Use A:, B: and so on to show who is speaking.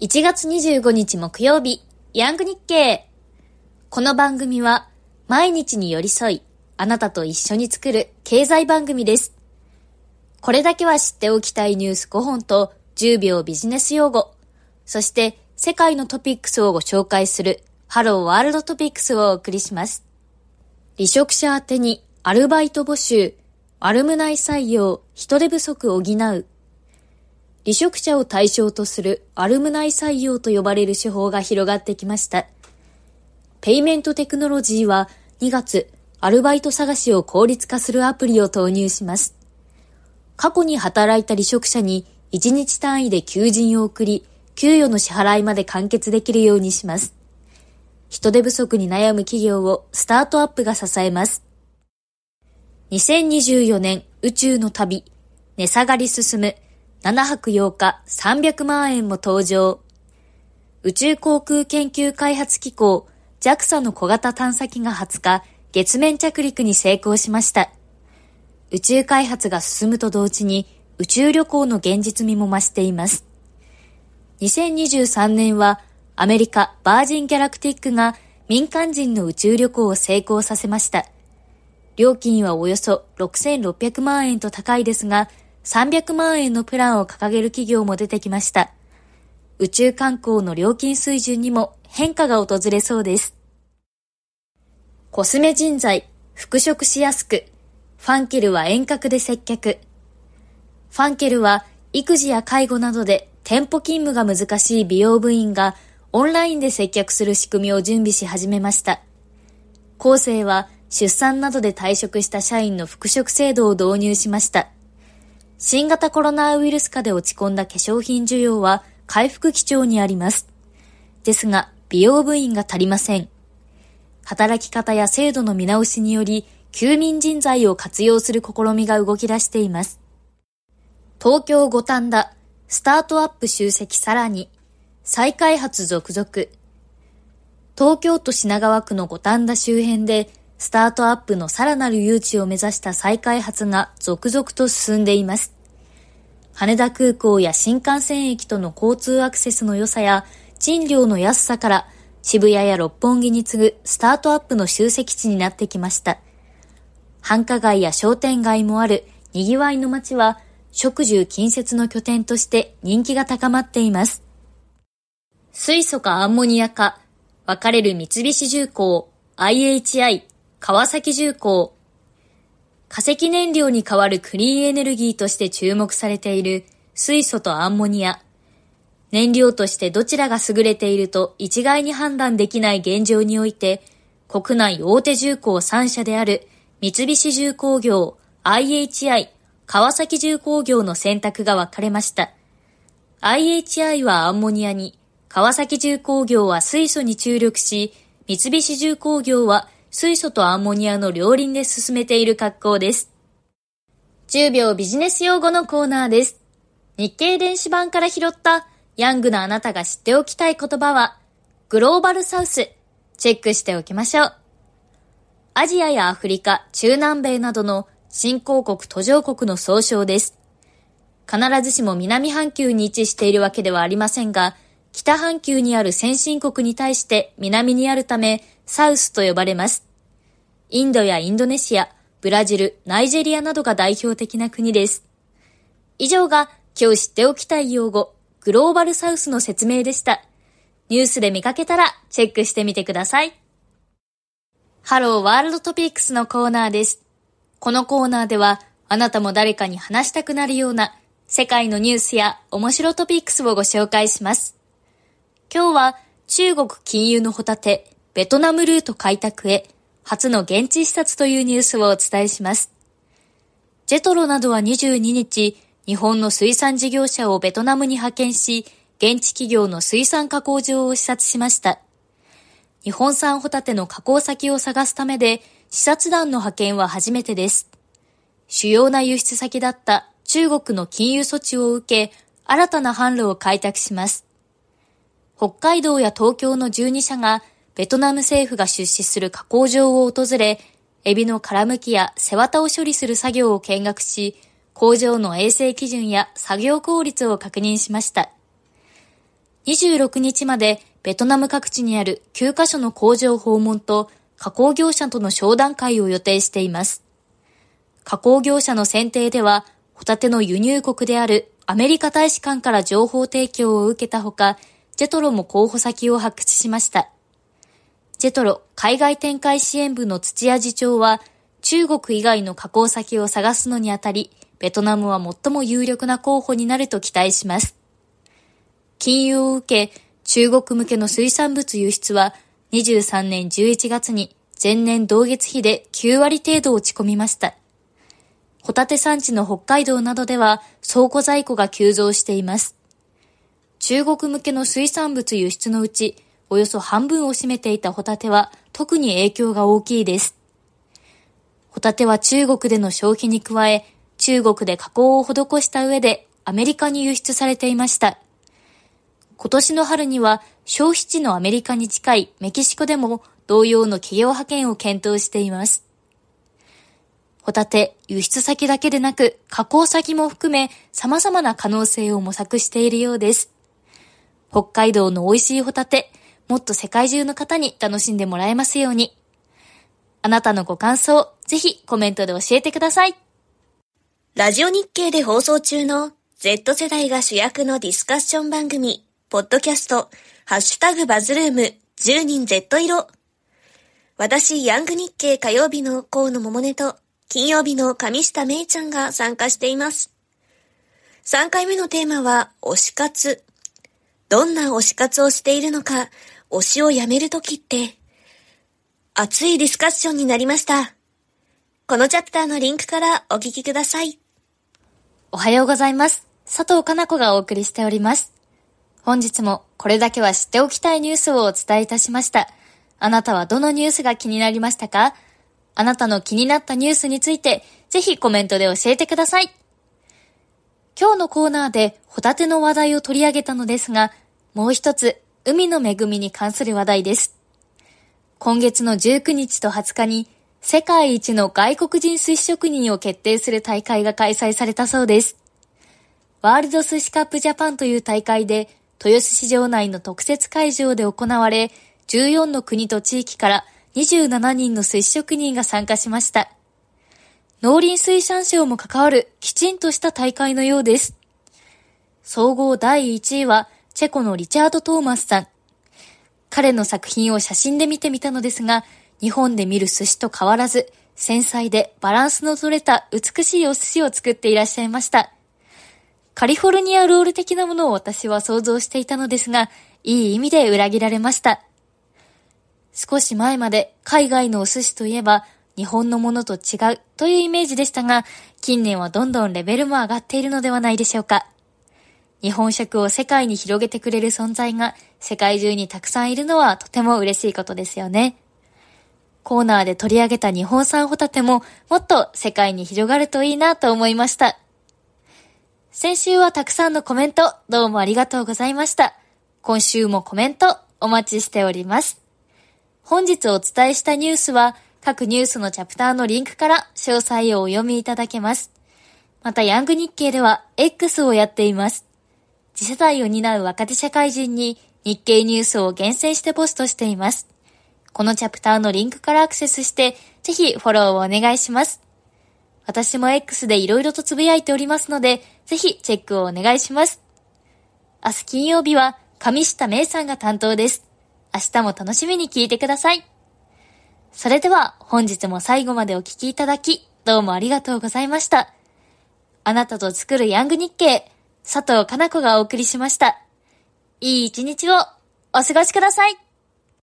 A: 1月25日木曜日、ヤング日経。この番組は、毎日に寄り添い、あなたと一緒に作る経済番組です。これだけは知っておきたいニュース5本と10秒ビジネス用語、そして世界のトピックスをご紹介する Hello World Topics をお送りします。離職者宛てにアルバイト募集、アルムナイ採用、人手不足補う。離職者を対象とするアルムナイ採用と呼ばれる手法が広がってきました。ペイメントテクノロジーは2月、アルバイト探しを効率化するアプリを投入します。過去に働いた離職者に1日単位で求人を送り、給与の支払いまで完結できるようにします。人手不足に悩む企業をスタートアップが支えます。2024年宇宙の旅、値下がり進む7泊8日300万円も登場。宇宙航空研究開発機構 JAXA の小型探査機が20日、月面着陸に成功しました。宇宙開発が進むと同時に宇宙旅行の現実味も増しています。2023年はアメリカバージンギャラクティックが民間人の宇宙旅行を成功させました。料金はおよそ6600万円と高いですが、300万円のプランを掲げる企業も出てきました。宇宙観光の料金水準にも変化が訪れそうです。コスメ人材、復職しやすく、ファンケルは遠隔で接客。ファンケルは育児や介護などで店舗勤務が難しい美容部員がオンラインで接客する仕組みを準備し始めました。後世は出産などで退職した社員の復職制度を導入しました。新型コロナウイルス禍で落ち込んだ化粧品需要は回復基調にあります。ですが、美容部員が足りません。働き方や制度の見直しにより、休眠人材を活用する試みが動き出しています。東京五反田、スタートアップ集積さらに、再開発続々。東京都品川区の五反田周辺でスタートアップのさらなる誘致を目指した再開発が続々と進んでいます。羽田空港や新幹線駅との交通アクセスの良さや賃料の安さから渋谷や六本木に次ぐスタートアップの集積地になってきました。繁華街や商店街もある賑わいの街は食住近接の拠点として人気が高まっています。水素かアンモニアか分かれる三菱重工 IHI 川崎重工。化石燃料に代わるクリーンエネルギーとして注目されている水素とアンモニア。燃料としてどちらが優れていると一概に判断できない現状において、国内大手重工3社である三菱重工業、IHI、川崎重工業の選択が分かれました。IHI はアンモニアに、川崎重工業は水素に注力し、三菱重工業は水素とアンモニアの両輪で進めている格好です。10秒ビジネス用語のコーナーです。日経電子版から拾ったヤングなあなたが知っておきたい言葉は、グローバルサウス。チェックしておきましょう。アジアやアフリカ、中南米などの新興国途上国の総称です。必ずしも南半球に位置しているわけではありませんが、北半球にある先進国に対して南にあるため、サウスと呼ばれます。インドやインドネシア、ブラジル、ナイジェリアなどが代表的な国です。以上が今日知っておきたい用語、グローバルサウスの説明でした。ニュースで見かけたらチェックしてみてください。 Hello World Topics のコーナーです。このコーナーではあなたも誰かに話したくなるような世界のニュースや面白トピックスをご紹介します。今日は中国金融のホタテ、ベトナムルート開拓へ、初の現地視察というニュースをお伝えします。ジェトロなどは22日、日本の水産事業者をベトナムに派遣し、現地企業の水産加工場を視察しました。日本産ホタテの加工先を探すためで、視察団の派遣は初めてです。主要な輸出先だった中国の金融措置を受け、新たな販路を開拓します。北海道や東京の12社がベトナム政府が出資する加工場を訪れ、エビの殻むきや背わたを処理する作業を見学し、工場の衛生基準や作業効率を確認しました。26日までベトナム各地にある9カ所の工場訪問と加工業者との商談会を予定しています。加工業者の選定では、ホタテの輸入国であるアメリカ大使館から情報提供を受けたほか、ジェトロも候補先を発掘しました。ジェトロ海外展開支援部の土屋次長は、中国以外の加工先を探すのにあたり、ベトナムは最も有力な候補になると期待します。金融を受け、中国向けの水産物輸出は23年11月に前年同月比で9割程度落ち込みました。ホタテ産地の北海道などでは倉庫在庫が急増しています。中国向けの水産物輸出のうち、およそ半分を占めていたホタテは特に影響が大きいです。ホタテは中国での消費に加え、中国で加工を施した上でアメリカに輸出されていました。今年の春には消費地のアメリカに近いメキシコでも同様の企業派遣を検討しています。ホタテ、輸出先だけでなく加工先も含め様々な可能性を模索しているようです。北海道の美味しいホタテ、もっと世界中の方に楽しんでもらえますように。あなたのご感想、ぜひコメントで教えてください。
B: ラジオ日経で放送中の Z 世代が主役のディスカッション番組ポッドキャスト、ハッシュタグバズルーム、10人 Z 色。私、ヤング日経火曜日の河野桃音と、金曜日の上下芽衣ちゃんが参加しています。3回目のテーマは、推し活。どんな推し活をしているのか、推しをやめるときって、熱いディスカッションになりました。このチャプターのリンクからお聞きください。
A: おはようございます。佐藤かな子がお送りしております。本日もこれだけは知っておきたいニュースをお伝えいたしました。あなたはどのニュースが気になりましたか？あなたの気になったニュースについて、ぜひコメントで教えてください。今日のコーナーでホタテの話題を取り上げたのですが、もう一つ、海の恵みに関する話題です。今月の19日と20日に、世界一の外国人寿司職人を決定する大会が開催されたそうです。ワールド寿司カップジャパンという大会で、豊洲市場内の特設会場で行われ、14の国と地域から27人の寿司職人が参加しました。農林水産省も関わるきちんとした大会のようです。総合第1位はチェコのリチャード・トーマスさん。彼の作品を写真で見てみたのですが、日本で見る寿司と変わらず、繊細でバランスの取れた美しいお寿司を作っていらっしゃいました。カリフォルニアロール的なものを私は想像していたのですが、いい意味で裏切られました。少し前まで海外のお寿司といえば日本のものと違うというイメージでしたが、近年はどんどんレベルも上がっているのではないでしょうか。日本食を世界に広げてくれる存在が世界中にたくさんいるのはとても嬉しいことですよね。コーナーで取り上げた日本産ホタテももっと世界に広がるといいなと思いました。先週はたくさんのコメント、どうもありがとうございました。今週もコメント、お待ちしております。本日お伝えしたニュースは、各ニュースのチャプターのリンクから詳細をお読みいただけます。また、ヤング日経では X をやっています。次世代を担う若手社会人に日経ニュースを厳選してポストしています。このチャプターのリンクからアクセスして、ぜひフォローをお願いします。私も X で色々とつぶやいておりますので、ぜひチェックをお願いします。明日金曜日は上下芽さんが担当です。明日も楽しみに聞いてください。それでは本日も最後までお聴きいただき、どうもありがとうございました。あなたと作るヤング日経、佐藤かな子がお送りしました。いい一日をお過ごしください。